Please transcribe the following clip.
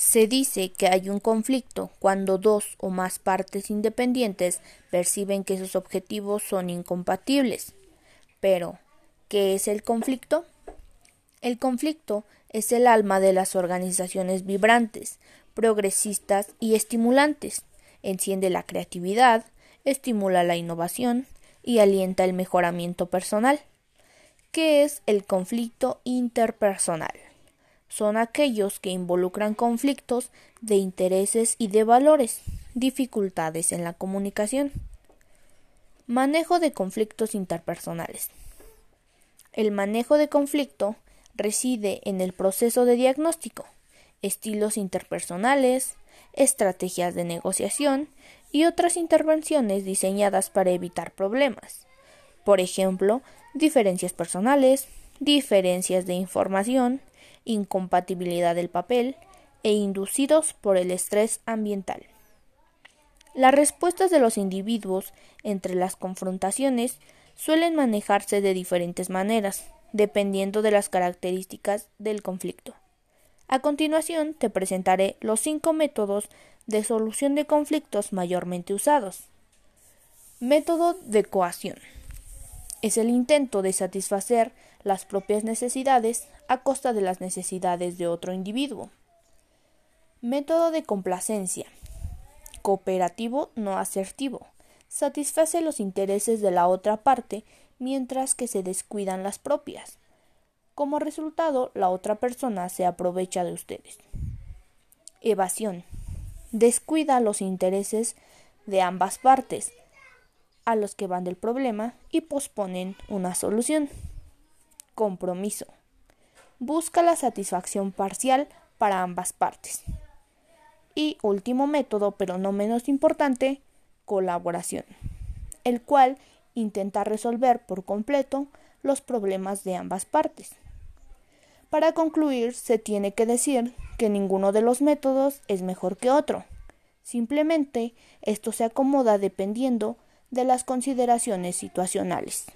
Se dice que hay un conflicto cuando dos o más partes independientes perciben que sus objetivos son incompatibles. Pero, ¿qué es el conflicto? El conflicto es el alma de las organizaciones vibrantes, progresistas y estimulantes. Enciende la creatividad, estimula la innovación y alienta el mejoramiento personal. ¿Qué es el conflicto interpersonal? Son aquellos que involucran conflictos de intereses y de valores, dificultades en la comunicación. Manejo de conflictos interpersonales. El manejo de conflicto reside en el proceso de diagnóstico, estilos interpersonales, estrategias de negociación y otras intervenciones diseñadas para evitar problemas. Por ejemplo, diferencias personales, diferencias de información, incompatibilidad del papel e inducidos por el estrés ambiental. Las respuestas de los individuos entre las confrontaciones suelen manejarse de diferentes maneras, dependiendo de las características del conflicto. A continuación te presentaré los cinco métodos de solución de conflictos mayormente usados. Método de coacción. Es el intento de satisfacer las propias necesidades a costa de las necesidades de otro individuo. Método de complacencia. Cooperativo no asertivo. Satisface los intereses de la otra parte mientras que se descuidan las propias. Como resultado, la otra persona se aprovecha de ustedes. Evasión. Descuida los intereses de ambas partes, a los que van del problema, y posponen una solución. Compromiso. Busca la satisfacción parcial para ambas partes. Y último método, pero no menos importante, colaboración, el cual intenta resolver por completo los problemas de ambas partes. Para concluir, se tiene que decir que ninguno de los métodos es mejor que otro. Simplemente esto se acomoda dependiendo de las consideraciones situacionales.